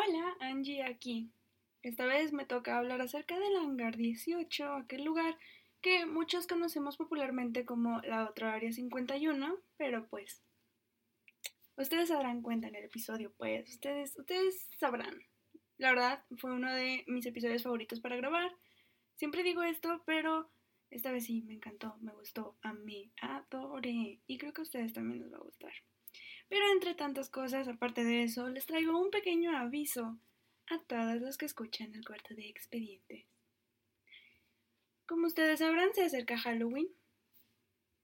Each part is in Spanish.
Hola, Angie aquí. Esta vez me toca hablar acerca del hangar 18, aquel lugar que muchos conocemos popularmente como la otra área 51, pero pues ustedes se darán cuenta en el episodio, pues ustedes ustedes sabrán. La verdad fue uno de mis episodios favoritos para grabar. Siempre digo esto, pero esta vez sí me encantó, me gustó, a mí adoré y creo que a ustedes también les va a gustar. Pero entre tantas cosas, aparte de eso, les traigo un pequeño aviso a todos los que escuchan el cuarto de expedientes. Como ustedes sabrán, se acerca Halloween.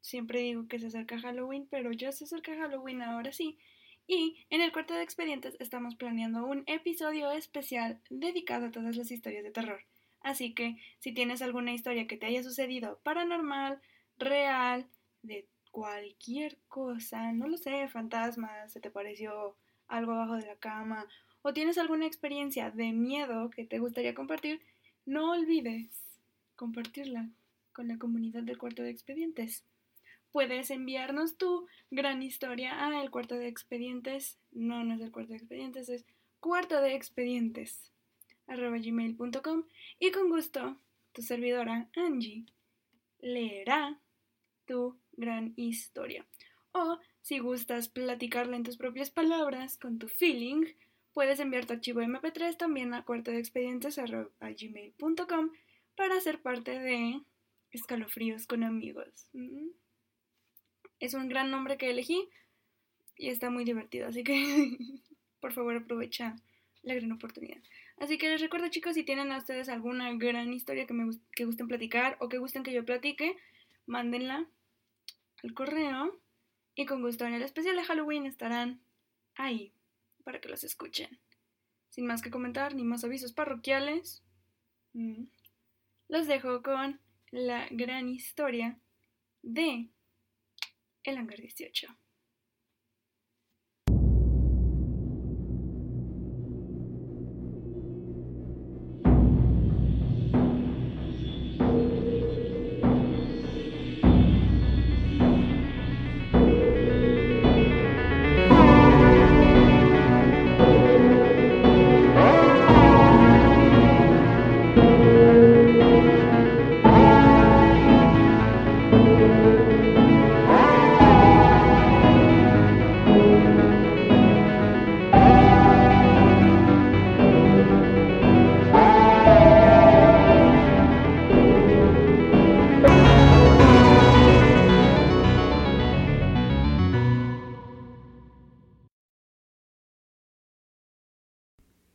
Siempre digo que se acerca Halloween, pero ya se acerca Halloween ahora sí. Y en el cuarto de expedientes estamos planeando un episodio especial dedicado a todas las historias de terror. Así que si tienes alguna historia que te haya sucedido paranormal, real, de cualquier cosa, no lo sé, fantasmas, se te pareció algo abajo de la cama o tienes alguna experiencia de miedo que te gustaría compartir, no olvides compartirla con la comunidad del cuarto de expedientes. Puedes enviarnos tu gran historia a el cuarto de expedientes, no, no es el cuarto de expedientes, es cuarto de expedientes arroba y con gusto tu servidora Angie leerá tu gran historia. O si gustas platicarla en tus propias palabras, con tu feeling, puedes enviar tu archivo MP3 también a cuarto de para ser parte de escalofríos con amigos. Mm. Es un gran nombre que elegí y está muy divertido, así que por favor aprovecha la gran oportunidad. Así que les recuerdo chicos, si tienen a ustedes alguna gran historia que me que gusten platicar o que gusten que yo platique, mándenla el correo y con gusto en el especial de Halloween estarán ahí para que los escuchen. Sin más que comentar ni más avisos parroquiales, mm, los dejo con la gran historia de El Hangar 18.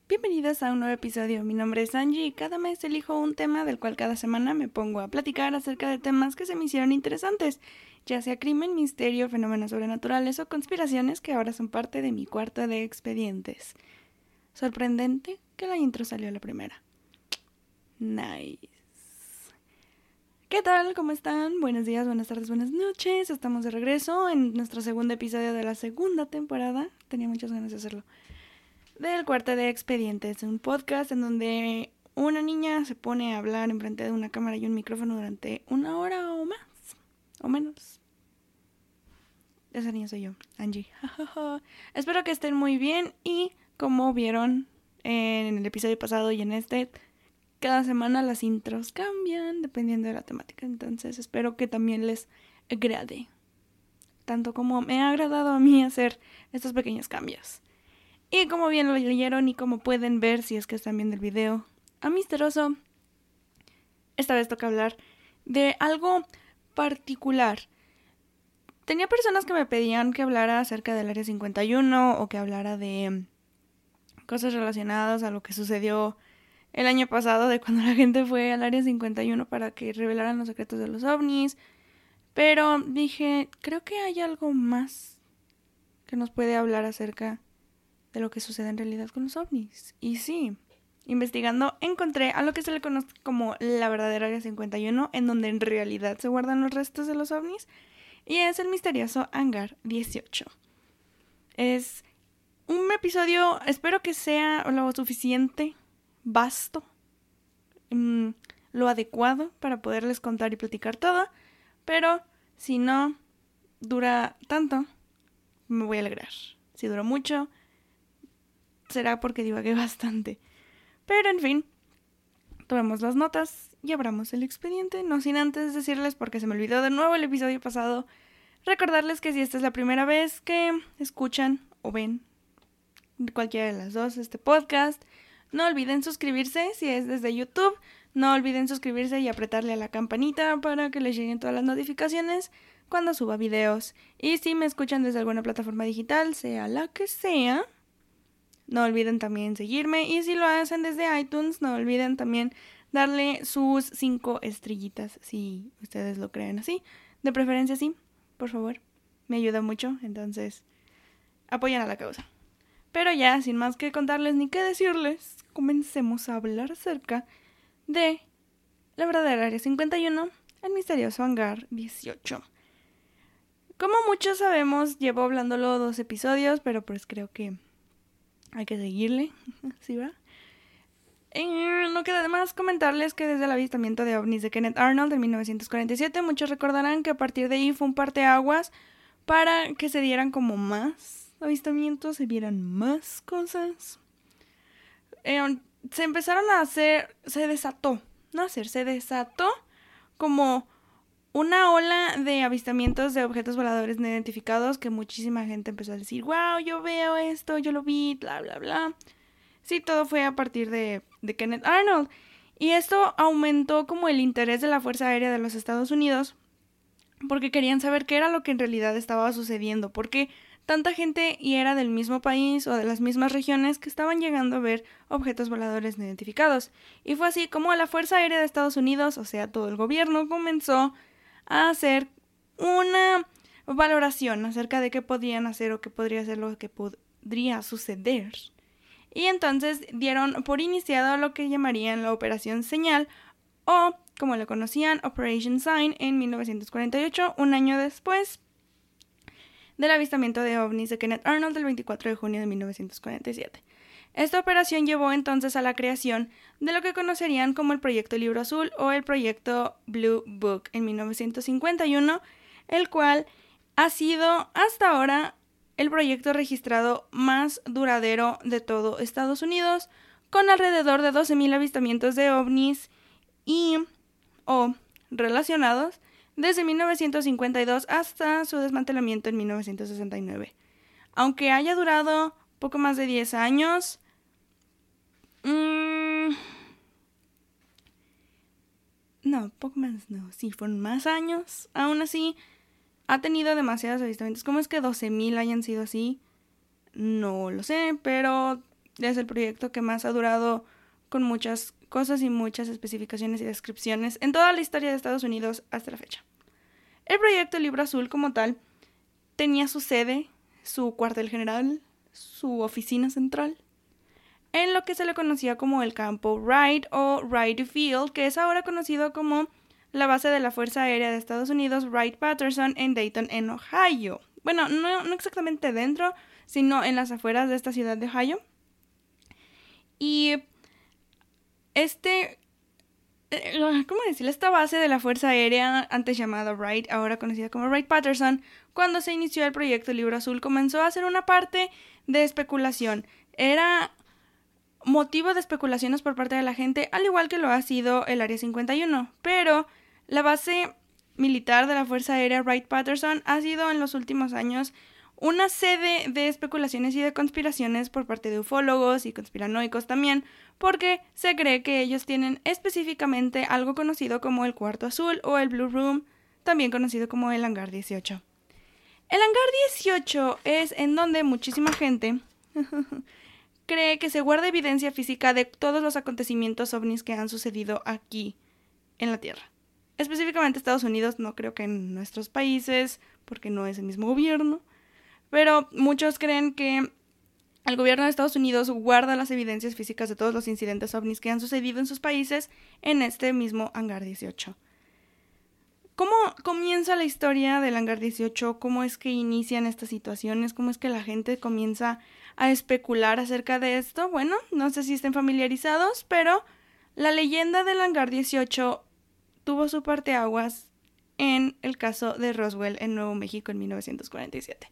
Bienvenidos a un nuevo episodio. Mi nombre es Angie y cada mes elijo un tema del cual cada semana me pongo a platicar acerca de temas que se me hicieron interesantes, ya sea crimen, misterio, fenómenos sobrenaturales o conspiraciones que ahora son parte de mi cuarto de expedientes. Sorprendente que la intro salió a la primera. Nice. ¿Qué tal? ¿Cómo están? Buenos días, buenas tardes, buenas noches. Estamos de regreso en nuestro segundo episodio de la segunda temporada. Tenía muchas ganas de hacerlo del cuarto de expedientes, un podcast en donde una niña se pone a hablar enfrente de una cámara y un micrófono durante una hora o más, o menos. Esa niña soy yo, Angie. Espero que estén muy bien y como vieron en el episodio pasado y en este, cada semana las intros cambian dependiendo de la temática. Entonces espero que también les agrade. Tanto como me ha agradado a mí hacer estos pequeños cambios. Y como bien lo leyeron y como pueden ver si es que están viendo el video, a Misteroso, esta vez toca hablar de algo particular. Tenía personas que me pedían que hablara acerca del Área 51 o que hablara de cosas relacionadas a lo que sucedió el año pasado de cuando la gente fue al Área 51 para que revelaran los secretos de los ovnis. Pero dije, creo que hay algo más que nos puede hablar acerca de lo que sucede en realidad con los ovnis. Y sí, investigando encontré a lo que se le conoce como la verdadera Área 51, en donde en realidad se guardan los restos de los ovnis, y es el misterioso Hangar 18. Es un episodio, espero que sea lo suficiente, vasto, mm, lo adecuado para poderles contar y platicar todo, pero si no dura tanto, me voy a alegrar. Si duró mucho, será porque divagué bastante. Pero en fin, tomemos las notas y abramos el expediente, no sin antes decirles, porque se me olvidó de nuevo el episodio pasado, recordarles que si esta es la primera vez que escuchan o ven cualquiera de las dos este podcast, no olviden suscribirse si es desde YouTube, no olviden suscribirse y apretarle a la campanita para que les lleguen todas las notificaciones cuando suba videos. Y si me escuchan desde alguna plataforma digital, sea la que sea, no olviden también seguirme. Y si lo hacen desde iTunes, no olviden también darle sus cinco estrellitas si ustedes lo creen así. De preferencia sí, por favor. Me ayuda mucho, entonces apoyan a la causa. Pero ya, sin más que contarles ni que decirles, comencemos a hablar acerca de la verdadera Área 51, el misterioso hangar 18. Como muchos sabemos, llevo hablándolo dos episodios, pero pues creo que hay que seguirle, ¿sí va? Eh, no queda de más comentarles que desde el avistamiento de ovnis de Kenneth Arnold en 1947, muchos recordarán que a partir de ahí fue un parteaguas para que se dieran como más avistamientos, se vieran más cosas. Eh, se empezaron a hacer, se desató, no hacer, se desató como una ola de avistamientos de objetos voladores no identificados que muchísima gente empezó a decir, wow, yo veo esto, yo lo vi, bla, bla, bla. Sí, todo fue a partir de, de Kenneth Arnold. Y esto aumentó como el interés de la Fuerza Aérea de los Estados Unidos porque querían saber qué era lo que en realidad estaba sucediendo, porque tanta gente y era del mismo país o de las mismas regiones que estaban llegando a ver objetos voladores no identificados. Y fue así como la Fuerza Aérea de Estados Unidos, o sea, todo el gobierno, comenzó a hacer una valoración acerca de qué podrían hacer o qué podría ser lo que podría suceder. Y entonces dieron por iniciado lo que llamarían la Operación Señal o, como lo conocían, Operation Sign en 1948, un año después del avistamiento de ovnis de Kenneth Arnold el 24 de junio de 1947. Esta operación llevó entonces a la creación de lo que conocerían como el Proyecto Libro Azul o el Proyecto Blue Book en 1951, el cual ha sido hasta ahora el proyecto registrado más duradero de todo Estados Unidos, con alrededor de 12.000 avistamientos de ovnis y o relacionados desde 1952 hasta su desmantelamiento en 1969. Aunque haya durado poco más de 10 años, mmm, no, poco no, sí, fueron más años. Aún así, ha tenido demasiados avistamientos. ¿Cómo es que 12.000 hayan sido así? No lo sé, pero es el proyecto que más ha durado con muchas cosas y muchas especificaciones y descripciones en toda la historia de Estados Unidos hasta la fecha. El proyecto Libro Azul como tal tenía su sede, su cuartel general, su oficina central, en lo que se le conocía como el campo Wright o Wright Field, que es ahora conocido como la base de la Fuerza Aérea de Estados Unidos Wright-Patterson en Dayton, en Ohio. Bueno, no, no exactamente dentro, sino en las afueras de esta ciudad de Ohio. Y este eh, ¿cómo decirlo? Esta base de la Fuerza Aérea, antes llamada Wright, ahora conocida como Wright Patterson, cuando se inició el proyecto Libro Azul, comenzó a ser una parte de especulación. Era motivo de especulaciones por parte de la gente, al igual que lo ha sido el Área 51. Pero la base militar de la Fuerza Aérea Wright Patterson ha sido en los últimos años una sede de especulaciones y de conspiraciones por parte de ufólogos y conspiranoicos también, porque se cree que ellos tienen específicamente algo conocido como el cuarto azul o el Blue Room, también conocido como el hangar 18. El hangar 18 es en donde muchísima gente cree que se guarda evidencia física de todos los acontecimientos ovnis que han sucedido aquí en la Tierra. Específicamente Estados Unidos, no creo que en nuestros países, porque no es el mismo gobierno, pero muchos creen que el gobierno de Estados Unidos guarda las evidencias físicas de todos los incidentes ovnis que han sucedido en sus países en este mismo hangar 18. ¿Cómo comienza la historia del hangar 18? ¿Cómo es que inician estas situaciones? ¿Cómo es que la gente comienza a especular acerca de esto? Bueno, no sé si estén familiarizados, pero la leyenda del hangar 18 tuvo su parteaguas en el caso de Roswell en Nuevo México en 1947.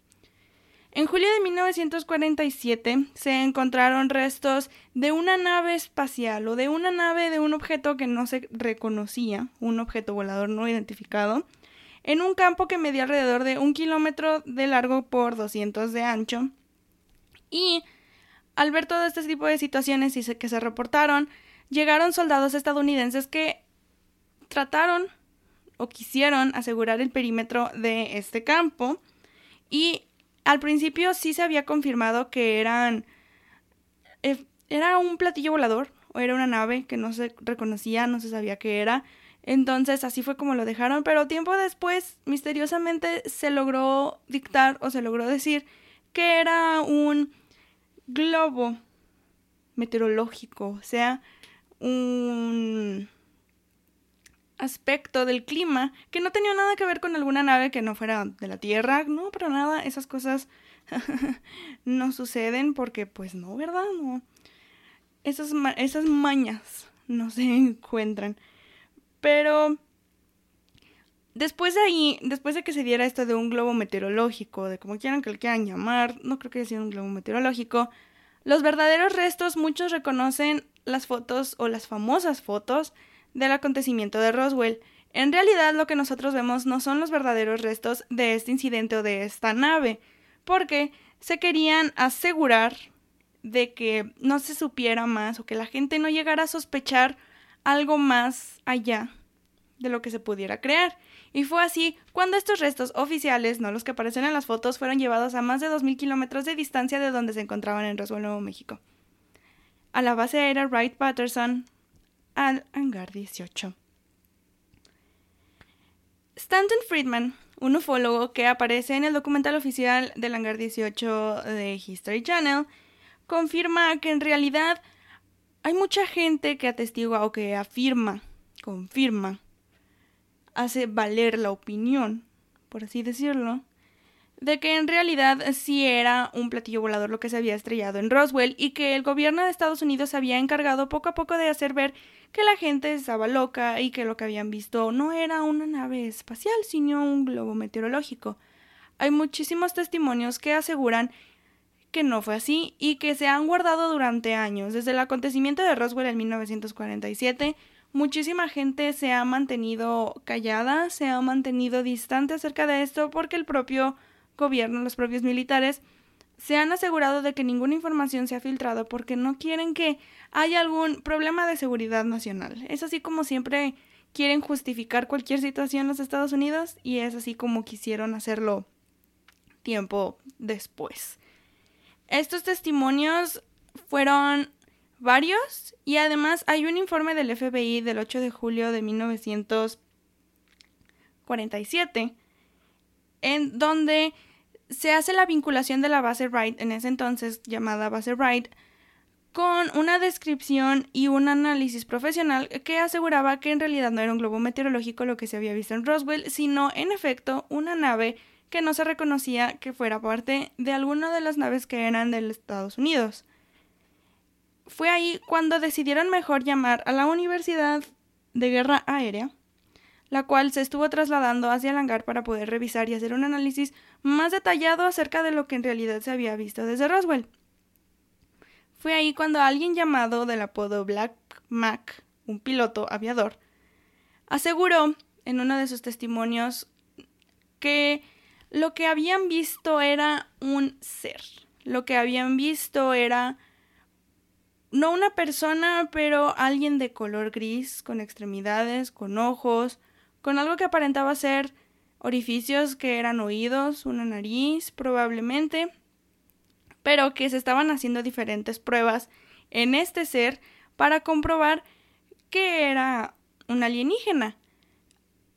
En julio de 1947 se encontraron restos de una nave espacial o de una nave de un objeto que no se reconocía, un objeto volador no identificado, en un campo que medía alrededor de un kilómetro de largo por 200 de ancho. Y al ver todo este tipo de situaciones y que se reportaron, llegaron soldados estadounidenses que trataron o quisieron asegurar el perímetro de este campo y al principio sí se había confirmado que eran. Eh, era un platillo volador o era una nave que no se reconocía, no se sabía qué era. Entonces así fue como lo dejaron, pero tiempo después misteriosamente se logró dictar o se logró decir que era un globo meteorológico, o sea, un aspecto del clima que no tenía nada que ver con alguna nave que no fuera de la Tierra, no, pero nada, esas cosas no suceden porque pues no, ¿verdad? No. Esas, esas mañas no se encuentran. Pero después de ahí, después de que se diera esto de un globo meteorológico, de como quieran que lo quieran llamar, no creo que haya sido un globo meteorológico, los verdaderos restos muchos reconocen las fotos o las famosas fotos del acontecimiento de Roswell. En realidad lo que nosotros vemos no son los verdaderos restos de este incidente o de esta nave, porque se querían asegurar de que no se supiera más o que la gente no llegara a sospechar algo más allá de lo que se pudiera crear. Y fue así cuando estos restos oficiales, no los que aparecen en las fotos, fueron llevados a más de 2.000 kilómetros de distancia de donde se encontraban en Roswell, Nuevo México. A la base aérea Wright Patterson, al hangar 18. Stanton Friedman, un ufólogo que aparece en el documental oficial del hangar 18 de History Channel, confirma que en realidad hay mucha gente que atestigua o que afirma, confirma, hace valer la opinión, por así decirlo, de que en realidad sí era un platillo volador lo que se había estrellado en Roswell y que el gobierno de Estados Unidos había encargado poco a poco de hacer ver que la gente estaba loca y que lo que habían visto no era una nave espacial, sino un globo meteorológico. Hay muchísimos testimonios que aseguran que no fue así y que se han guardado durante años. Desde el acontecimiento de Roswell en 1947, muchísima gente se ha mantenido callada, se ha mantenido distante acerca de esto porque el propio gobierno, los propios militares, se han asegurado de que ninguna información se ha filtrado porque no quieren que haya algún problema de seguridad nacional. Es así como siempre quieren justificar cualquier situación en los Estados Unidos y es así como quisieron hacerlo tiempo después. Estos testimonios fueron varios y además hay un informe del FBI del 8 de julio de 1947 en donde se hace la vinculación de la base Wright, en ese entonces llamada base Wright, con una descripción y un análisis profesional que aseguraba que en realidad no era un globo meteorológico lo que se había visto en Roswell, sino en efecto una nave que no se reconocía que fuera parte de alguna de las naves que eran de Estados Unidos. Fue ahí cuando decidieron mejor llamar a la Universidad de Guerra Aérea la cual se estuvo trasladando hacia el hangar para poder revisar y hacer un análisis más detallado acerca de lo que en realidad se había visto desde Roswell. Fue ahí cuando alguien llamado del apodo Black Mac, un piloto aviador, aseguró en uno de sus testimonios que lo que habían visto era un ser. Lo que habían visto era no una persona, pero alguien de color gris, con extremidades, con ojos, con algo que aparentaba ser orificios que eran oídos, una nariz probablemente, pero que se estaban haciendo diferentes pruebas en este ser para comprobar que era un alienígena.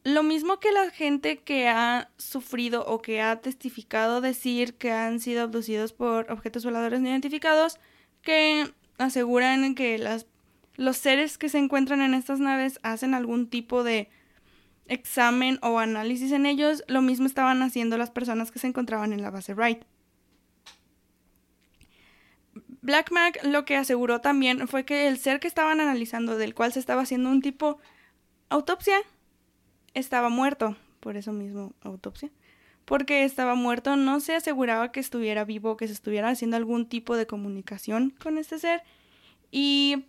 Lo mismo que la gente que ha sufrido o que ha testificado decir que han sido abducidos por objetos voladores no identificados, que aseguran que las, los seres que se encuentran en estas naves hacen algún tipo de examen o análisis en ellos, lo mismo estaban haciendo las personas que se encontraban en la base Wright. Black Mac lo que aseguró también fue que el ser que estaban analizando, del cual se estaba haciendo un tipo autopsia, estaba muerto, por eso mismo autopsia, porque estaba muerto, no se aseguraba que estuviera vivo, que se estuviera haciendo algún tipo de comunicación con este ser. Y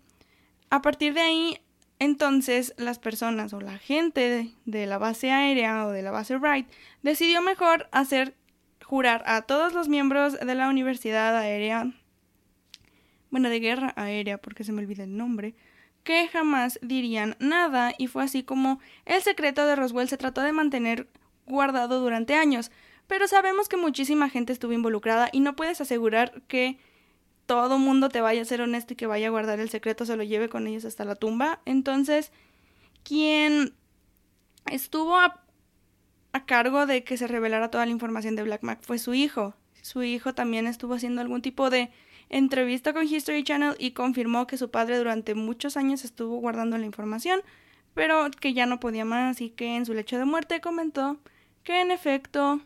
a partir de ahí, entonces las personas o la gente de, la base aérea o de la base Wright decidió mejor hacer jurar a todos los miembros de la Universidad Aérea, bueno, de guerra aérea, porque se me olvida el nombre, que jamás dirían nada y fue así como el secreto de Roswell se trató de mantener guardado durante años, pero sabemos que muchísima gente estuvo involucrada y no puedes asegurar que todo mundo te vaya a ser honesto y que vaya a guardar el secreto, se lo lleve con ellos hasta la tumba. Entonces, quien estuvo a, cargo de que se revelara toda la información de Black Mac fue su hijo. Su hijo también estuvo haciendo algún tipo de entrevista con History Channel y confirmó que su padre durante muchos años estuvo guardando la información, pero que ya no podía más y que en su lecho de muerte comentó que en efecto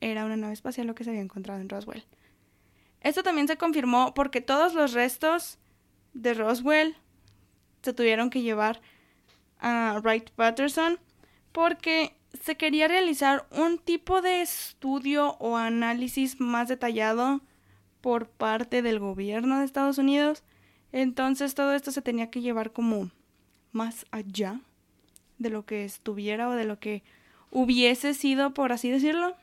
era una nave espacial lo que se había encontrado en Roswell. Esto también se confirmó porque todos los restos de Roswell se tuvieron que llevar a Wright Patterson porque se quería realizar un tipo de estudio o análisis más detallado por parte del gobierno de Estados Unidos. Entonces todo esto se tenía que llevar como más allá de lo que estuviera o de lo que hubiese sido, por así decirlo.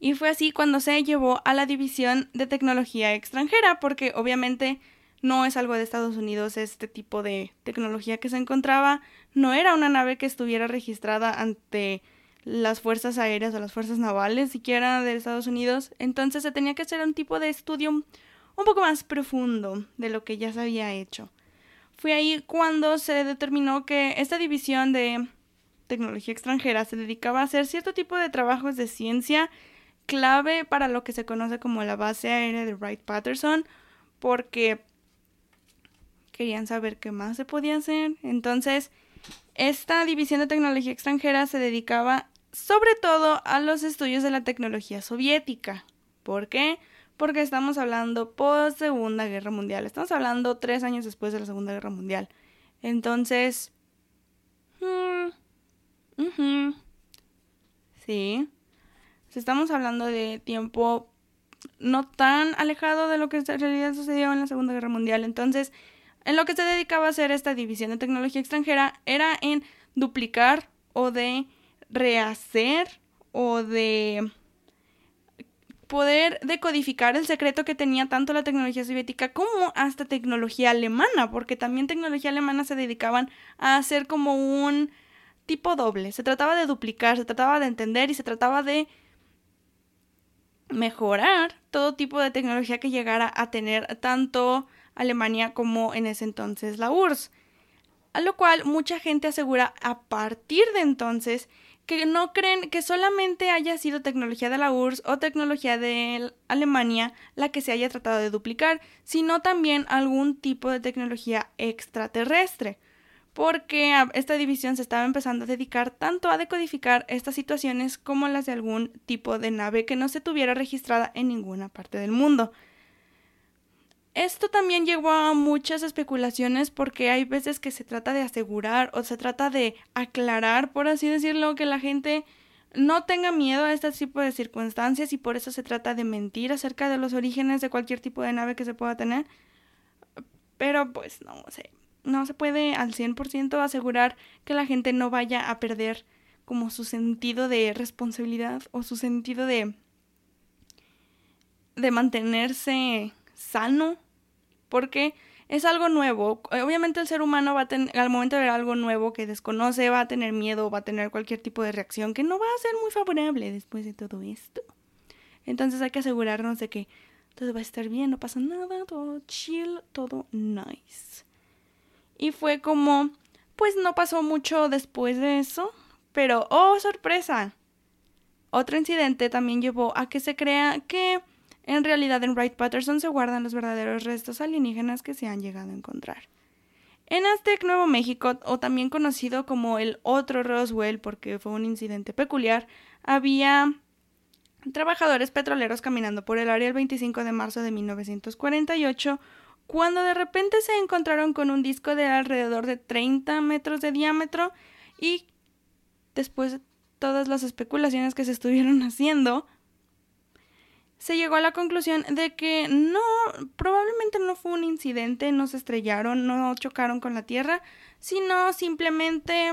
Y fue así cuando se llevó a la División de Tecnología Extranjera, porque obviamente no es algo de Estados Unidos este tipo de tecnología que se encontraba, no era una nave que estuviera registrada ante las fuerzas aéreas o las fuerzas navales siquiera de Estados Unidos, entonces se tenía que hacer un tipo de estudio un poco más profundo de lo que ya se había hecho. Fue ahí cuando se determinó que esta división de tecnología extranjera se dedicaba a hacer cierto tipo de trabajos de ciencia clave para lo que se conoce como la base aérea de Wright Patterson, porque querían saber qué más se podía hacer. Entonces, esta división de tecnología extranjera se dedicaba sobre todo a los estudios de la tecnología soviética. ¿Por qué? Porque estamos hablando post Segunda Guerra Mundial. Estamos hablando tres años después de la Segunda Guerra Mundial. Entonces, hmm, Sí. Estamos hablando de tiempo no tan alejado de lo que en realidad sucedió en la Segunda Guerra Mundial. Entonces, en lo que se dedicaba a hacer esta división de tecnología extranjera era en duplicar o de rehacer o de poder decodificar el secreto que tenía tanto la tecnología soviética como hasta tecnología alemana, porque también tecnología alemana se dedicaban a hacer como un tipo doble. Se trataba de duplicar, se trataba de entender y se trataba de mejorar todo tipo de tecnología que llegara a tener tanto Alemania como en ese entonces la URSS. A lo cual mucha gente asegura a partir de entonces que no creen que solamente haya sido tecnología de la URSS o tecnología de Alemania la que se haya tratado de duplicar, sino también algún tipo de tecnología extraterrestre porque esta división se estaba empezando a dedicar tanto a decodificar estas situaciones como las de algún tipo de nave que no se tuviera registrada en ninguna parte del mundo. Esto también llevó a muchas especulaciones porque hay veces que se trata de asegurar o se trata de aclarar, por así decirlo, que la gente no tenga miedo a este tipo de circunstancias y por eso se trata de mentir acerca de los orígenes de cualquier tipo de nave que se pueda tener. Pero pues no sé, no se puede al 100% asegurar que la gente no vaya a perder como su sentido de responsabilidad o su sentido de de mantenerse sano porque es algo nuevo. Obviamente el ser humano va a al momento de ver algo nuevo que desconoce, va a tener miedo, va a tener cualquier tipo de reacción que no va a ser muy favorable después de todo esto. Entonces hay que asegurarnos de que todo va a estar bien, no pasa nada, todo chill, todo nice. Y fue como, pues no pasó mucho después de eso, pero, oh, sorpresa. Otro incidente también llevó a que se crea que en realidad en Wright Patterson se guardan los verdaderos restos alienígenas que se han llegado a encontrar. En Aztec, Nuevo México, o también conocido como el otro Roswell porque fue un incidente peculiar, había trabajadores petroleros caminando por el área el 25 de marzo de 1948 cuando de repente se encontraron con un disco de alrededor de 30 metros de diámetro y después todas las especulaciones que se estuvieron haciendo, se llegó a la conclusión de que no, probablemente no fue un incidente, no se estrellaron, no chocaron con la Tierra, sino simplemente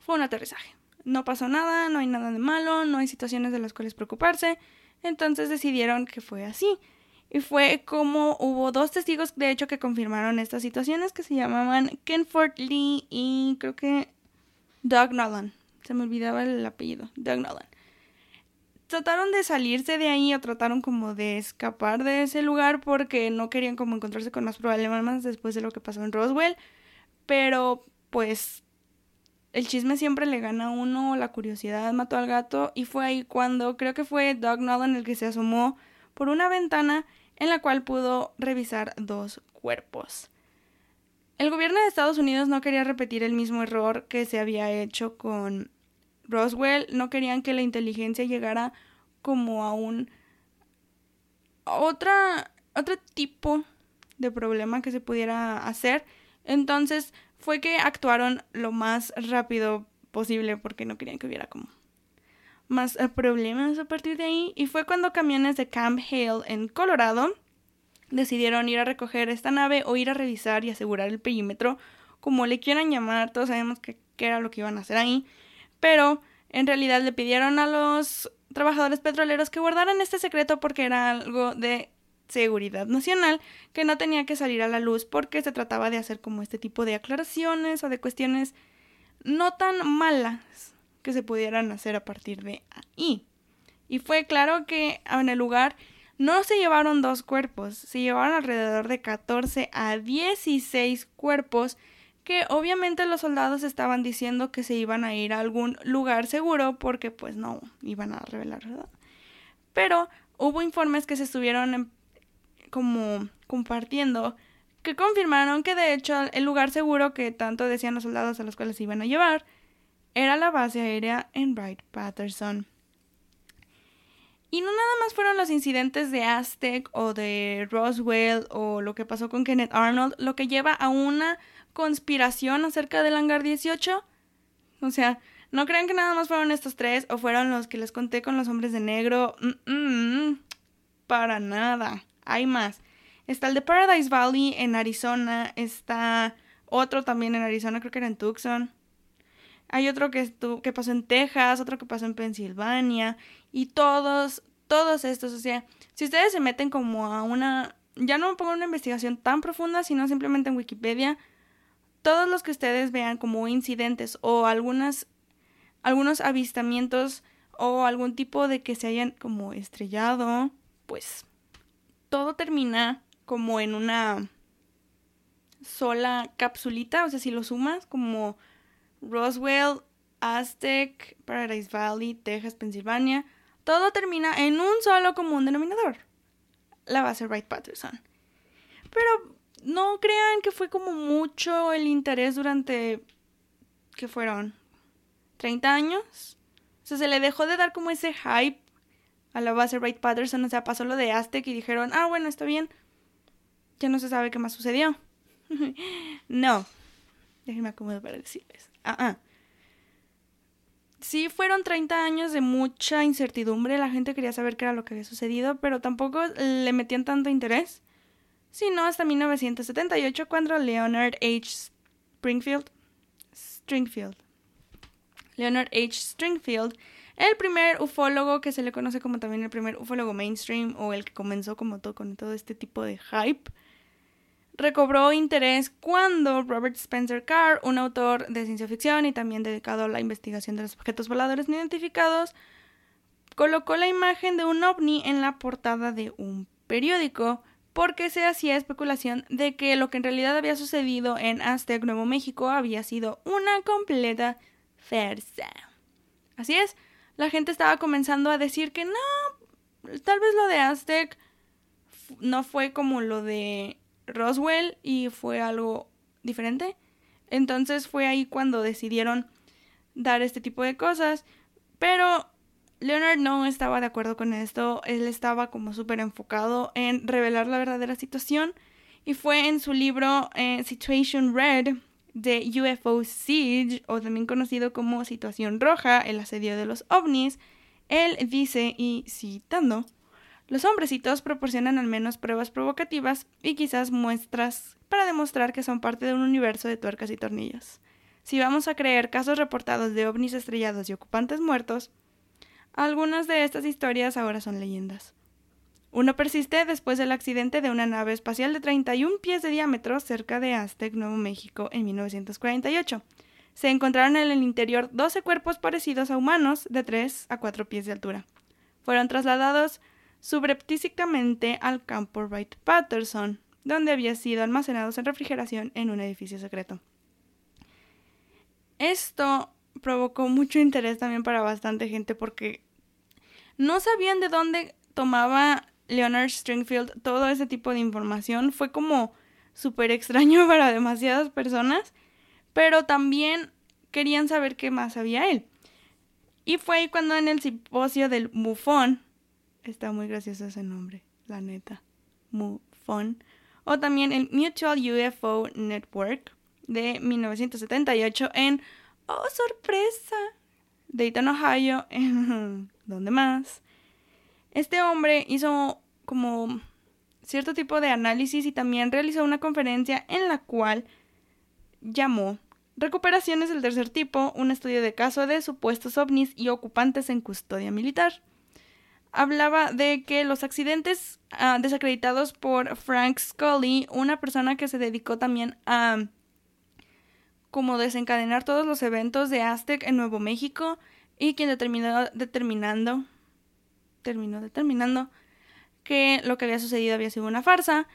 fue un aterrizaje. No pasó nada, no hay nada de malo, no hay situaciones de las cuales preocuparse, entonces decidieron que fue así. Y fue como hubo dos testigos, de hecho, que confirmaron estas situaciones que se llamaban Ken Ford Lee y creo que Doug Nolan. Se me olvidaba el apellido, Doug Nolan trataron de salirse de ahí o trataron como de escapar de ese lugar porque no querían como encontrarse con más problemas después de lo que pasó en Roswell. Pero pues el chisme siempre le gana a uno, la curiosidad mató al gato y fue ahí cuando creo que fue Doug Nolan el que se asomó por una ventana en la cual pudo revisar dos cuerpos. El gobierno de Estados Unidos no quería repetir el mismo error que se había hecho con Roswell no querían que la inteligencia llegara como a un otra otro tipo de problema que se pudiera hacer. Entonces fue que actuaron lo más rápido posible porque no querían que hubiera como más eh, problemas a partir de ahí. Y fue cuando camiones de Camp Hale en Colorado decidieron ir a recoger esta nave o ir a revisar y asegurar el perímetro, como le quieran llamar. Todos sabemos que, era lo que iban a hacer ahí pero en realidad le pidieron a los trabajadores petroleros que guardaran este secreto porque era algo de seguridad nacional que no tenía que salir a la luz porque se trataba de hacer como este tipo de aclaraciones o de cuestiones no tan malas que se pudieran hacer a partir de ahí. Y fue claro que en el lugar no se llevaron dos cuerpos, se llevaron alrededor de 14 a 16 cuerpos que obviamente los soldados estaban diciendo que se iban a ir a algún lugar seguro porque pues no iban a revelar, ¿verdad? Pero hubo informes que se estuvieron como compartiendo que confirmaron que de hecho el lugar seguro que tanto decían los soldados a los cuales se iban a llevar era la base aérea en Wright Patterson. Y no nada más fueron los incidentes de Aztec o de Roswell o lo que pasó con Kenneth Arnold lo que lleva a una conspiración acerca del hangar 18? O sea, no crean que nada más fueron estos tres o fueron los que les conté con los hombres de negro. para nada. Hay más. Está el de Paradise Valley en Arizona. Está otro también en Arizona, creo que era en Tucson. Hay otro que, pasó en Texas, otro que pasó en Pensilvania. Y todos, todos estos, o sea, si ustedes se meten como a una... Ya no me pongo una investigación tan profunda, sino simplemente en Wikipedia todos los que ustedes vean como incidentes o algunas algunos avistamientos o algún tipo de que se hayan como estrellado, pues todo termina como en una sola capsulita, o sea, si lo sumas como Roswell, Aztec, Paradise Valley, Texas, Pensilvania, todo termina en un solo común denominador, la base Wright Patterson. Pero no crean que fue como mucho el interés durante, ¿qué fueron? ¿30 años? O sea, se le dejó de dar como ese hype a la base Wright Patterson, o sea, pasó lo de Aztec y dijeron, ah, bueno, está bien, ya no se sabe qué más sucedió. no, déjenme acomodar para decirles. Ah, ah. Sí, fueron 30 años de mucha incertidumbre, la gente quería saber qué era lo que había sucedido, pero tampoco le metían tanto interés sino hasta 1978 cuando Leonard H. Springfield, Stringfield, Leonard H. Stringfield, el primer ufólogo que se le conoce como también el primer ufólogo mainstream o el que comenzó como todo con todo este tipo de hype, recobró interés cuando Robert Spencer Carr, un autor de ciencia ficción y también dedicado a la investigación de los objetos voladores no identificados, colocó la imagen de un ovni en la portada de un periódico porque se hacía especulación de que lo que en realidad había sucedido en Aztec, Nuevo México, había sido una completa farsa. Así es, la gente estaba comenzando a decir que no, tal vez lo de Aztec no fue como lo de Roswell y fue algo diferente. Entonces fue ahí cuando decidieron dar este tipo de cosas. Pero Leonard no estaba de acuerdo con esto, él estaba como súper enfocado en revelar la verdadera situación y fue en su libro eh, Situation Red The UFO Siege, o también conocido como Situación Roja, el asedio de los ovnis, él dice, y citando, los hombrecitos proporcionan al menos pruebas provocativas y quizás muestras para demostrar que son parte de un universo de tuercas y tornillos. Si vamos a creer casos reportados de ovnis estrellados y ocupantes muertos, algunas de estas historias ahora son leyendas. Uno persiste después del accidente de una nave espacial de 31 pies de diámetro cerca de Aztec, Nuevo México, en 1948. Se encontraron en el interior 12 cuerpos parecidos a humanos de 3 a 4 pies de altura. Fueron trasladados subreptícicamente al campo Wright Patterson, donde habían sido almacenados en refrigeración en un edificio secreto. Esto provocó mucho interés también para bastante gente porque no sabían de dónde tomaba Leonard Stringfield todo ese tipo de información. Fue como súper extraño para demasiadas personas, pero también querían saber qué más sabía él. Y fue ahí cuando en el simposio del MUFON, está muy gracioso ese nombre, la neta, MUFON, o también el Mutual UFO Network de 1978 en, oh sorpresa, Dayton, Ohio, ¿dónde más? Este hombre hizo como cierto tipo de análisis y también realizó una conferencia en la cual llamó Recuperaciones del tercer tipo, un estudio de caso de supuestos ovnis y ocupantes en custodia militar. Hablaba de que los accidentes ah, desacreditados por Frank Scully, una persona que se dedicó también a como desencadenar todos los eventos de Aztec en Nuevo México y quien determinó determinando terminó determinando que lo que había sucedido había sido una farsa.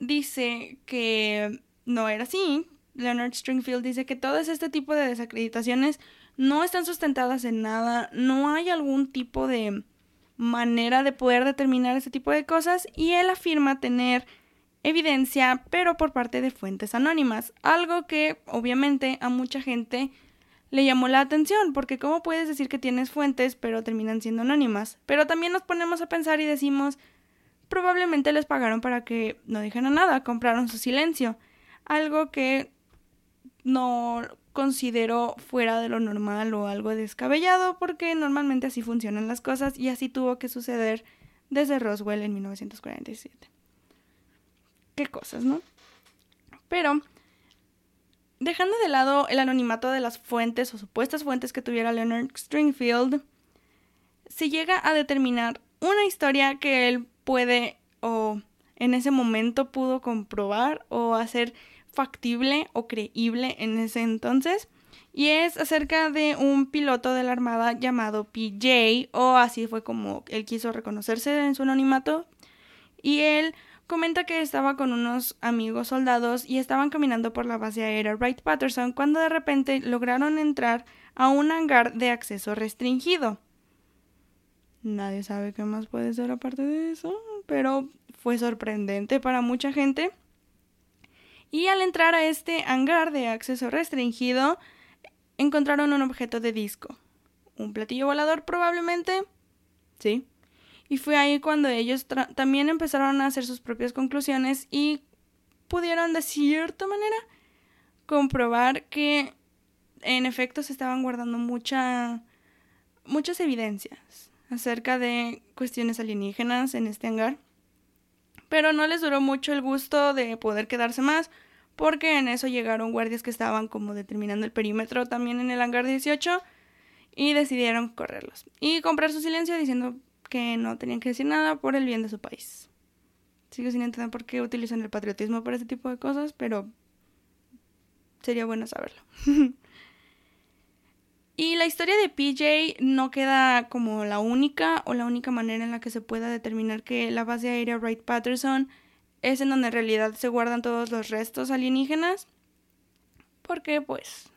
Dice que no era así. Leonard Stringfield dice que todo este tipo de desacreditaciones no están sustentadas en nada, no hay algún tipo de manera de poder determinar ese tipo de cosas y él afirma tener evidencia, pero por parte de fuentes anónimas, algo que obviamente a mucha gente le llamó la atención, porque ¿cómo puedes decir que tienes fuentes pero terminan siendo anónimas? Pero también nos ponemos a pensar y decimos, probablemente les pagaron para que no dijeran nada, compraron su silencio, algo que no considero fuera de lo normal o algo descabellado, porque normalmente así funcionan las cosas y así tuvo que suceder desde Roswell en 1947. Qué cosas, ¿no? Pero dejando de lado el anonimato de las fuentes o supuestas fuentes que tuviera Leonard Stringfield, se llega a determinar una historia que él puede o en ese momento pudo comprobar o hacer factible o creíble en ese entonces. Y es acerca de un piloto de la Armada llamado PJ, o así fue como él quiso reconocerse en su anonimato. Y él comenta que estaba con unos amigos soldados y estaban caminando por la base aérea Wright Patterson cuando de repente lograron entrar a un hangar de acceso restringido. Nadie sabe qué más puede ser aparte de eso, pero fue sorprendente para mucha gente. Y al entrar a este hangar de acceso restringido, encontraron un objeto de disco. ¿Un platillo volador probablemente? Sí. Y fue ahí cuando ellos también empezaron a hacer sus propias conclusiones y pudieron de cierta manera comprobar que en efecto se estaban guardando mucha, muchas evidencias acerca de cuestiones alienígenas en este hangar. Pero no les duró mucho el gusto de poder quedarse más, porque en eso llegaron guardias que estaban como determinando el perímetro también en el hangar 18 y decidieron correrlos y comprar su silencio diciendo que no tenían que decir nada por el bien de su país. Sigo sin entender por qué utilizan el patriotismo para este tipo de cosas, pero sería bueno saberlo. y la historia de PJ no queda como la única o la única manera en la que se pueda determinar que la base aérea Wright Patterson es en donde en realidad se guardan todos los restos alienígenas. Porque pues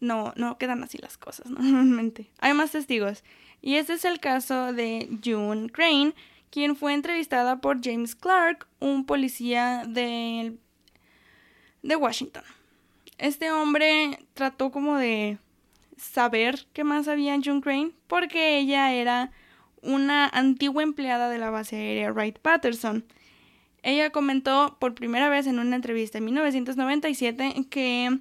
no, no quedan así las cosas normalmente. Hay más testigos. Y este es el caso de June Crane, quien fue entrevistada por James Clark, un policía de, de Washington. Este hombre trató como de saber qué más sabía June Crane porque ella era una antigua empleada de la base aérea Wright Patterson. ella comentó por primera vez en una entrevista en 1997 que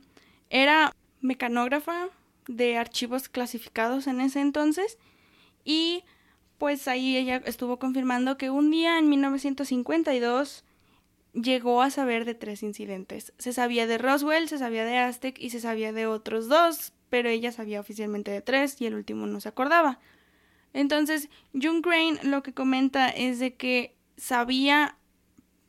era mecanógrafa de archivos clasificados en ese entonces y pues ahí ella estuvo confirmando que un día en 1952 llegó a saber de tres incidentes. Se sabía de Roswell, se sabía de Aztec y se sabía de otros dos, pero ella sabía oficialmente de tres y el último no se acordaba. Entonces, June Crane lo que comenta es de que sabía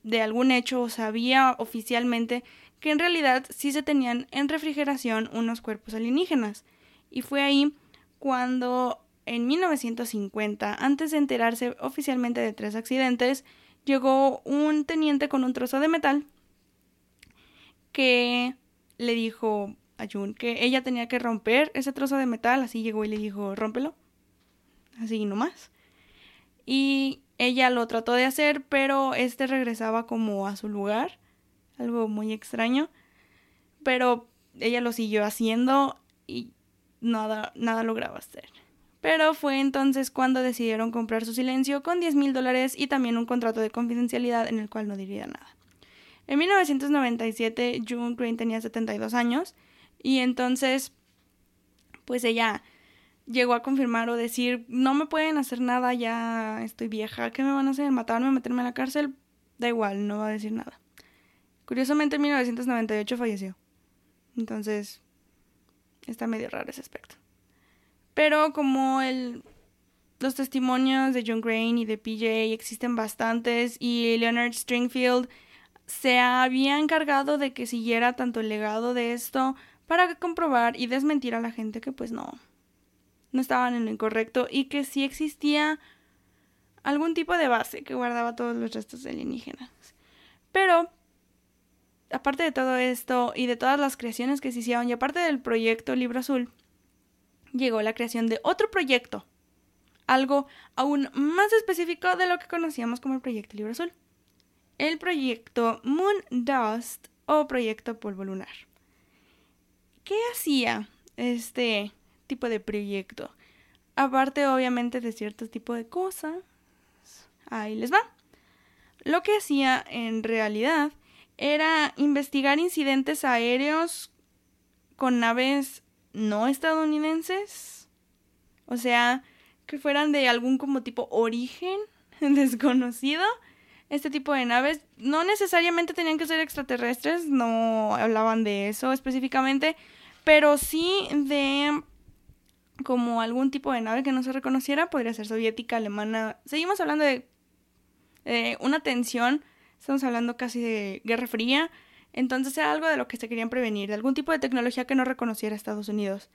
de algún hecho o sabía oficialmente que en realidad sí se tenían en refrigeración unos cuerpos alienígenas. Y fue ahí cuando en 1950, antes de enterarse oficialmente de tres accidentes, llegó un teniente con un trozo de metal que le dijo a June que ella tenía que romper ese trozo de metal, así llegó y le dijo, rómpelo, así nomás. Y ella lo trató de hacer, pero este regresaba como a su lugar, algo muy extraño, pero ella lo siguió haciendo y nada, nada lograba hacer. Pero fue entonces cuando decidieron comprar su silencio con 10 mil dólares y también un contrato de confidencialidad en el cual no diría nada. En 1997, June Crane tenía 72 años y entonces, pues ella llegó a confirmar o decir, no me pueden hacer nada, ya estoy vieja, ¿qué me van a hacer? ¿Matarme? ¿Meterme en la cárcel? Da igual, no va a decir nada. Curiosamente en 1998 falleció. Entonces, está medio raro ese aspecto. Pero como el, los testimonios de John Crane y de PJ existen bastantes y Leonard Stringfield se había encargado de que siguiera tanto el legado de esto para comprobar y desmentir a la gente que pues no, no estaban en lo incorrecto y que sí existía algún tipo de base que guardaba todos los restos alienígenas. Pero, aparte de todo esto y de todas las creaciones que se hicieron, y aparte del proyecto Libro Azul, llegó la creación de otro proyecto, algo aún más específico de lo que conocíamos como el proyecto Libro Azul, el proyecto Moon Dust o proyecto Polvo Lunar. ¿Qué hacía este tipo de proyecto. Aparte, obviamente, de cierto tipo de cosas. Ahí les va. Lo que hacía en realidad era investigar incidentes aéreos con naves no estadounidenses. O sea, que fueran de algún como tipo origen desconocido. Este tipo de naves no necesariamente tenían que ser extraterrestres, no hablaban de eso específicamente, pero sí de como algún tipo de nave que no se reconociera, podría ser soviética, alemana. Seguimos hablando de una tensión, estamos hablando casi de Guerra Fría, entonces era algo de lo que se querían prevenir, de algún tipo de tecnología que no reconociera Estados Unidos.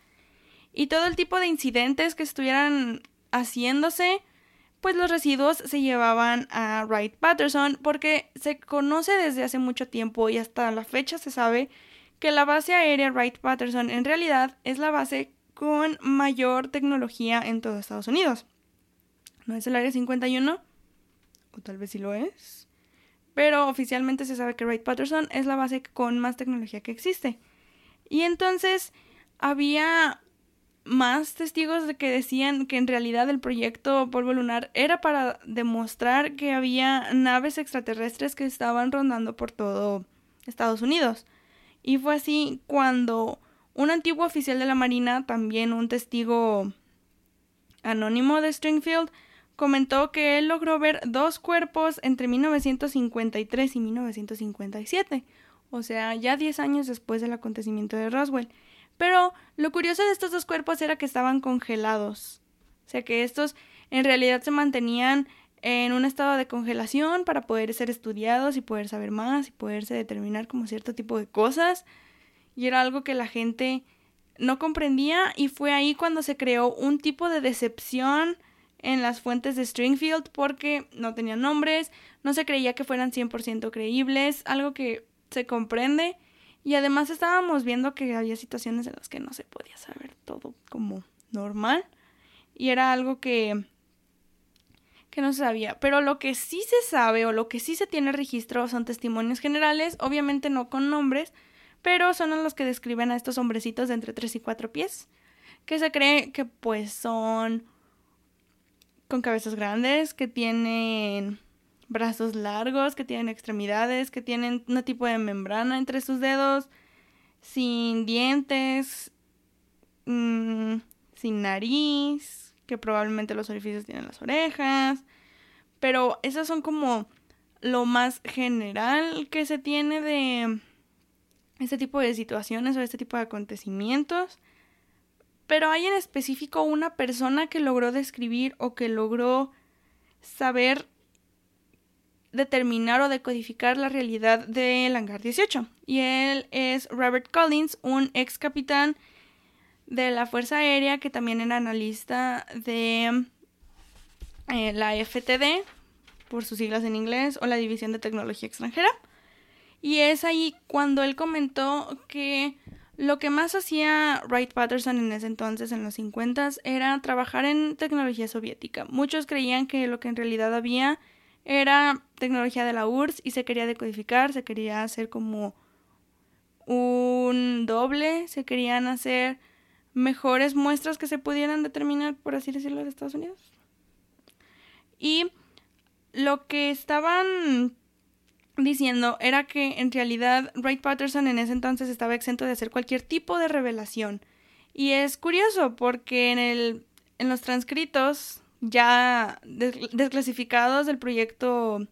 Y todo el tipo de incidentes que estuvieran haciéndose, pues los residuos se llevaban a Wright Patterson porque se conoce desde hace mucho tiempo y hasta la fecha se sabe que la base aérea Wright Patterson en realidad es la base con mayor tecnología en todo Estados Unidos. No es el Área 51, o tal vez sí lo es, pero oficialmente se sabe que Wright Patterson es la base con más tecnología que existe. Y entonces había más testigos de que decían que en realidad el proyecto Polvo Lunar era para demostrar que había naves extraterrestres que estaban rondando por todo Estados Unidos. Y fue así cuando un antiguo oficial de la Marina, también un testigo anónimo de Stringfield, comentó que él logró ver dos cuerpos entre 1953 y 1957, o sea, ya 10 años después del acontecimiento de Roswell. Pero lo curioso de estos dos cuerpos era que estaban congelados, o sea que estos en realidad se mantenían en un estado de congelación para poder ser estudiados y poder saber más y poderse determinar como cierto tipo de cosas. Y era algo que la gente no comprendía y fue ahí cuando se creó un tipo de decepción en las fuentes de Stringfield porque no tenían nombres, no se creía que fueran 100% creíbles, algo que se comprende y además estábamos viendo que había situaciones en las que no se podía saber todo como normal. Y era algo que que no se sabía, pero lo que sí se sabe o lo que sí se tiene registro son testimonios generales, obviamente no con nombres, pero son los que describen a estos hombrecitos de entre 3 y 4 pies, que se cree que pues son con cabezas grandes, que tienen brazos largos, que tienen extremidades, que tienen un tipo de membrana entre sus dedos, sin dientes, mm, sin nariz, que probablemente los orificios tienen las orejas, pero esas son como lo más general que se tiene de este tipo de situaciones o este tipo de acontecimientos. Pero hay en específico una persona que logró describir o que logró saber determinar o decodificar la realidad del hangar 18. Y él es Robert Collins, un ex capitán de la Fuerza Aérea que también era analista de eh, la FTD, por sus siglas en inglés, o la División de Tecnología Extranjera. Y es ahí cuando él comentó que lo que más hacía Wright Patterson en ese entonces, en los 50, era trabajar en tecnología soviética. Muchos creían que lo que en realidad había era tecnología de la URSS y se quería decodificar, se quería hacer como un doble, se querían hacer mejores muestras que se pudieran determinar, por así decirlo, de Estados Unidos. Y lo que estaban diciendo era que en realidad Wright Patterson en ese entonces estaba exento de hacer cualquier tipo de revelación. Y es curioso porque en, el, en los transcritos ya desclasificados del proyecto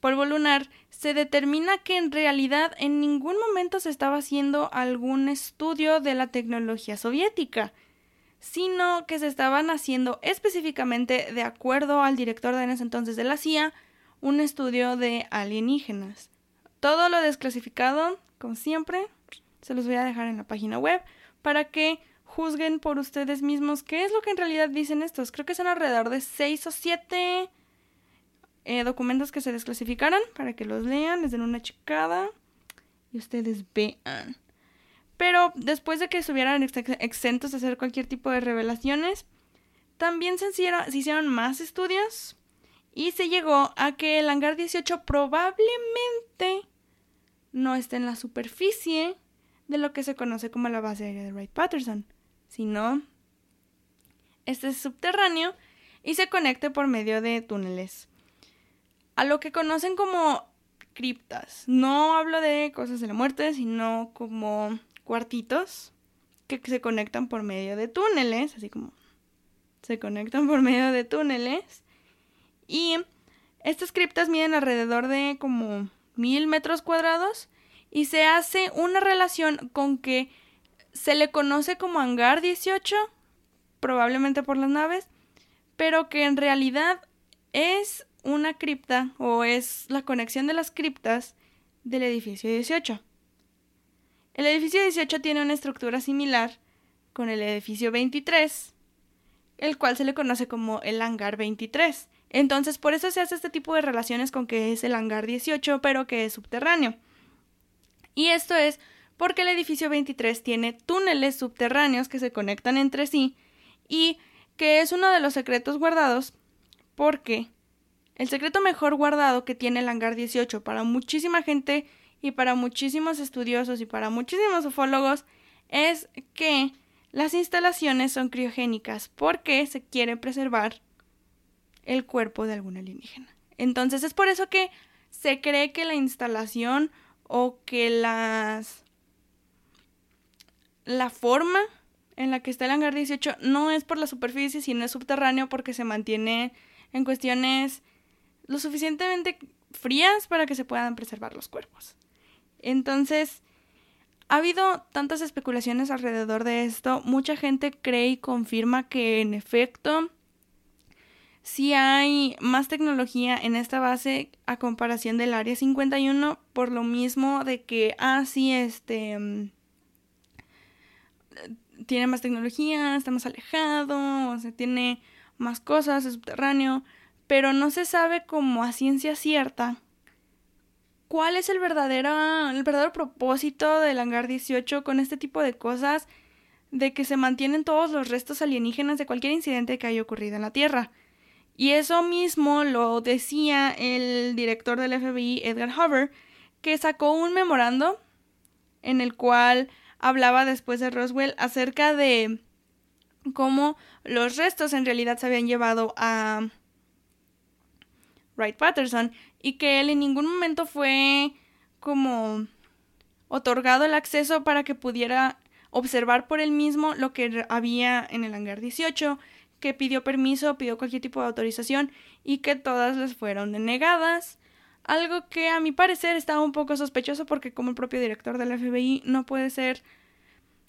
polvo lunar, se determina que en realidad en ningún momento se estaba haciendo algún estudio de la tecnología soviética, sino que se estaban haciendo específicamente, de acuerdo al director de ese entonces de la CIA, un estudio de alienígenas. Todo lo desclasificado, como siempre, se los voy a dejar en la página web para que juzguen por ustedes mismos qué es lo que en realidad dicen estos. Creo que son alrededor de seis o siete eh, documentos que se desclasificaron para que los lean, les den una checada y ustedes vean. Pero después de que estuvieran exentos de hacer cualquier tipo de revelaciones, también se hicieron, se hicieron más estudios y se llegó a que el hangar 18 probablemente no esté en la superficie de lo que se conoce como la base aérea de Wright Patterson sino este es subterráneo y se conecte por medio de túneles. A lo que conocen como criptas. No hablo de cosas de la muerte, sino como cuartitos que se conectan por medio de túneles, así como se conectan por medio de túneles. Y estas criptas miden alrededor de como mil metros cuadrados y se hace una relación con que se le conoce como hangar 18, probablemente por las naves, pero que en realidad es una cripta o es la conexión de las criptas del edificio 18. El edificio 18 tiene una estructura similar con el edificio 23, el cual se le conoce como el hangar 23. Entonces, por eso se hace este tipo de relaciones con que es el hangar 18, pero que es subterráneo. Y esto es porque el edificio 23 tiene túneles subterráneos que se conectan entre sí y que es uno de los secretos guardados porque el secreto mejor guardado que tiene el hangar 18 para muchísima gente y para muchísimos estudiosos y para muchísimos ufólogos es que las instalaciones son criogénicas porque se quiere preservar el cuerpo de algún alienígena. Entonces es por eso que se cree que la instalación o que las la forma en la que está el hangar 18 no es por la superficie, sino es subterráneo porque se mantiene en cuestiones lo suficientemente frías para que se puedan preservar los cuerpos. Entonces, ha habido tantas especulaciones alrededor de esto, mucha gente cree y confirma que en efecto sí hay más tecnología en esta base a comparación del área 51 por lo mismo de que ah sí este mm, tiene más tecnología, está más alejado, o sea, tiene más cosas, es subterráneo, pero no se sabe como a ciencia cierta cuál es el verdadero, el verdadero propósito del hangar 18 con este tipo de cosas de que se mantienen todos los restos alienígenas de cualquier incidente que haya ocurrido en la Tierra. Y eso mismo lo decía el director del FBI, Edgar Hoover, que sacó un memorando en el cual hablaba después de Roswell acerca de cómo los restos en realidad se habían llevado a Wright Patterson y que él en ningún momento fue como otorgado el acceso para que pudiera observar por él mismo lo que había en el hangar 18, que pidió permiso, pidió cualquier tipo de autorización y que todas les fueron denegadas. Algo que a mi parecer estaba un poco sospechoso porque como el propio director del FBI no puede ser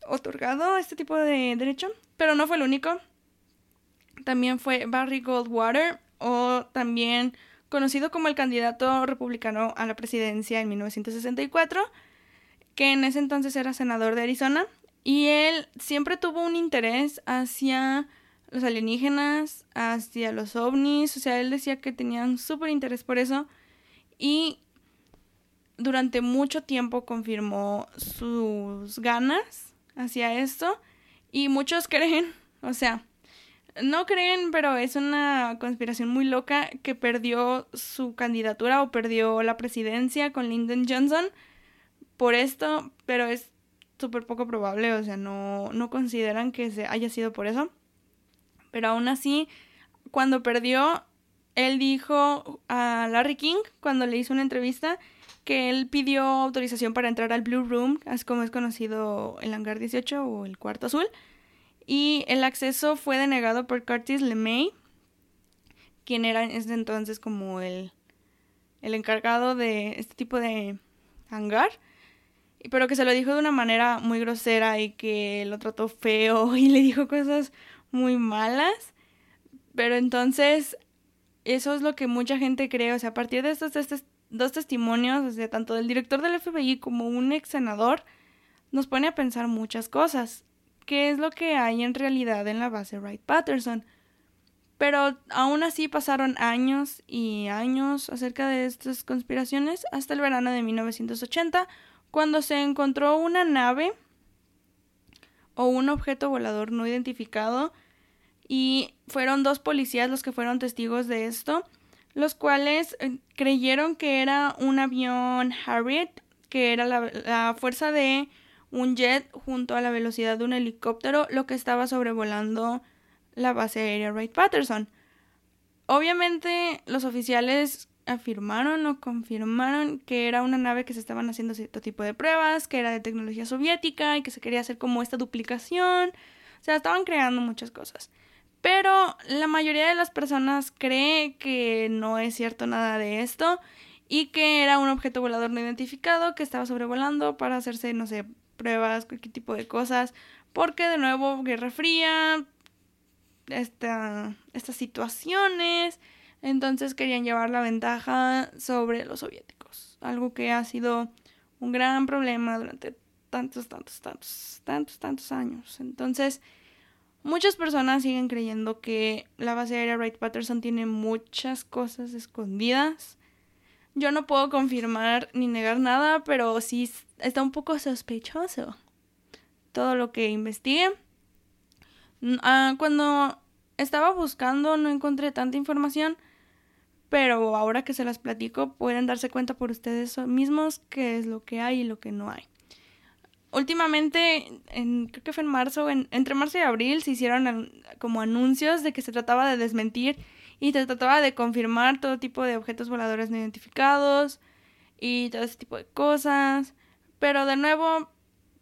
otorgado este tipo de derecho, pero no fue el único. También fue Barry Goldwater o también conocido como el candidato republicano a la presidencia en 1964, que en ese entonces era senador de Arizona, y él siempre tuvo un interés hacia los alienígenas, hacia los ovnis, o sea, él decía que tenían súper interés por eso, y durante mucho tiempo confirmó sus ganas hacia esto, y muchos creen, o sea, no creen, pero es una conspiración muy loca que perdió su candidatura o perdió la presidencia con Lyndon Johnson por esto, pero es súper poco probable, o sea, no, no consideran que se haya sido por eso. Pero aún así, cuando perdió, él dijo a Larry King, cuando le hizo una entrevista, que él pidió autorización para entrar al Blue Room, así como es conocido el hangar 18 o el cuarto azul, y el acceso fue denegado por Curtis LeMay, quien era en entonces como el, el encargado de este tipo de hangar, pero que se lo dijo de una manera muy grosera y que lo trató feo y le dijo cosas muy malas. Pero entonces, eso es lo que mucha gente cree. O sea, a partir de estos, dos testimonios, o sea, tanto del director del FBI como un ex senador, nos pone a pensar muchas cosas qué es lo que hay en realidad en la base Wright Patterson. Pero aún así pasaron años y años acerca de estas conspiraciones hasta el verano de 1980, cuando se encontró una nave o un objeto volador no identificado y fueron dos policías los que fueron testigos de esto, los cuales eh, creyeron que era un avión Harriet, que era la, fuerza de un jet junto a la velocidad de un helicóptero, lo que estaba sobrevolando la base aérea Wright Patterson. Obviamente los oficiales afirmaron o confirmaron que era una nave que se estaban haciendo cierto tipo de pruebas, que era de tecnología soviética y que se quería hacer como esta duplicación. O sea, estaban creando muchas cosas. Pero la mayoría de las personas cree que no es cierto nada de esto y que era un objeto volador no identificado que estaba sobrevolando para hacerse, no sé, pruebas, cualquier tipo de cosas, porque de nuevo Guerra Fría, esta, estas situaciones, entonces querían llevar la ventaja sobre los soviéticos, algo que ha sido un gran problema durante tantos, tantos, tantos, tantos, tantos años. Entonces, muchas personas siguen creyendo que la base aérea Wright Patterson tiene muchas cosas escondidas yo no puedo confirmar ni negar nada, pero sí está un poco sospechoso todo lo que investigué. Ah, cuando estaba buscando no encontré tanta información, pero ahora que se las platico pueden darse cuenta por ustedes mismos qué es lo que hay y lo que no hay. Últimamente, en, creo que fue en marzo, entre marzo y abril se hicieron como anuncios de que se trataba de desmentir y se trataba de confirmar todo tipo de objetos voladores no identificados y todo ese tipo de cosas. Pero de nuevo,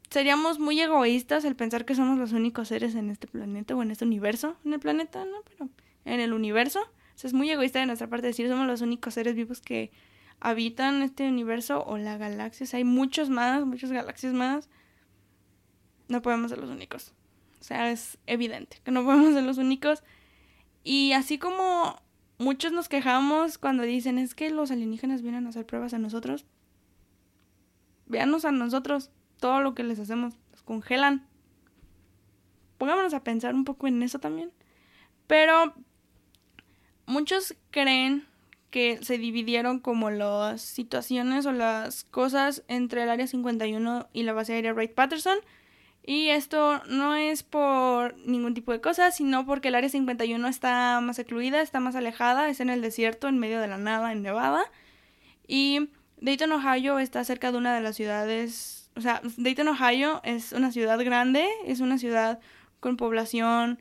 seríamos muy egoístas el pensar que somos los únicos seres en este planeta o en este universo. En el planeta, no, pero en el universo. O es muy egoísta de nuestra parte decir somos los únicos seres vivos que habitan este universo o la galaxia. O sea, hay muchos más, muchas galaxias más. No podemos ser los únicos. O sea, es evidente que no podemos ser los únicos. Y así como muchos nos quejamos cuando dicen es que los alienígenas vienen a hacer pruebas a nosotros, véanos a nosotros, todo lo que les hacemos, los congelan. Pongámonos a pensar un poco en eso también. Pero muchos creen que se dividieron como las situaciones o las cosas entre el Área 51 y la base aérea Wright Patterson y esto no es por ningún tipo de cosa, sino porque el área 51 está más excluida, está más alejada, es en el desierto, en medio de la nada, en Nevada. Y Dayton, Ohio está cerca de una de las ciudades, o sea, Dayton, Ohio es una ciudad grande, es una ciudad con población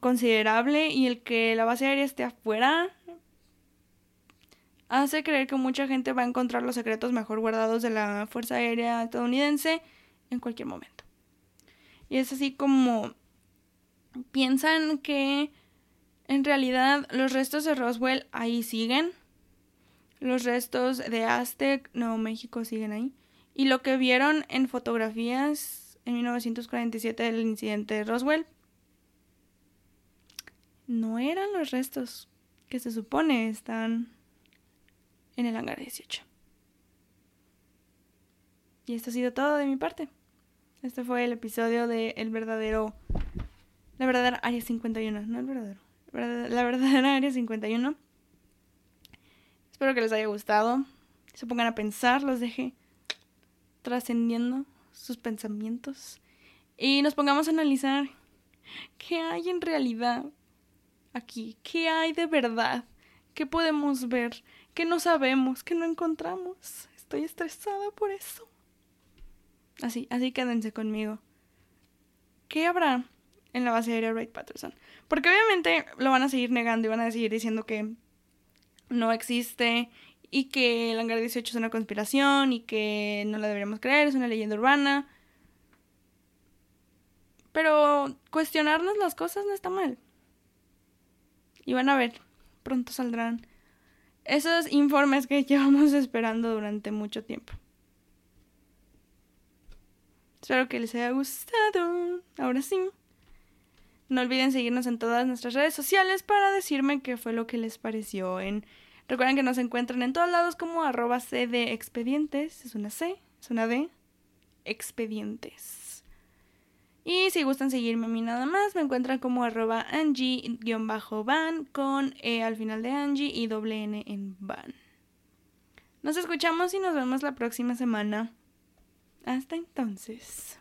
considerable y el que la base aérea esté afuera hace creer que mucha gente va a encontrar los secretos mejor guardados de la Fuerza Aérea estadounidense en cualquier momento. Y es así como piensan que en realidad los restos de Roswell ahí siguen. Los restos de Aztec, Nuevo México siguen ahí. Y lo que vieron en fotografías en 1947 del incidente de Roswell no eran los restos que se supone están en el hangar 18. Y esto ha sido todo de mi parte. Este fue el episodio de El verdadero. La verdadera Área 51, no el verdadero. La verdadera Área 51. Espero que les haya gustado. Se pongan a pensar, los deje trascendiendo sus pensamientos. Y nos pongamos a analizar qué hay en realidad aquí, qué hay de verdad, qué podemos ver, qué no sabemos, qué no encontramos. Estoy estresada por eso. Así, así quédense conmigo. ¿Qué habrá en la base aérea Wright Patterson? Porque obviamente lo van a seguir negando y van a seguir diciendo que no existe y que el hangar 18 es una conspiración y que no la deberíamos creer, es una leyenda urbana. Pero cuestionarnos las cosas no está mal. Y van a ver, pronto saldrán esos informes que llevamos esperando durante mucho tiempo. Espero que les haya gustado. Ahora sí. No olviden seguirnos en todas nuestras redes sociales para decirme qué fue lo que les pareció. En... Recuerden que nos encuentran en todos lados como arroba de expedientes. Es una C, es una D. Expedientes. Y si gustan seguirme a mí nada más, me encuentran como arroba Angie-van con E al final de Angie y doble N en van. Nos escuchamos y nos vemos la próxima semana. Hasta entonces.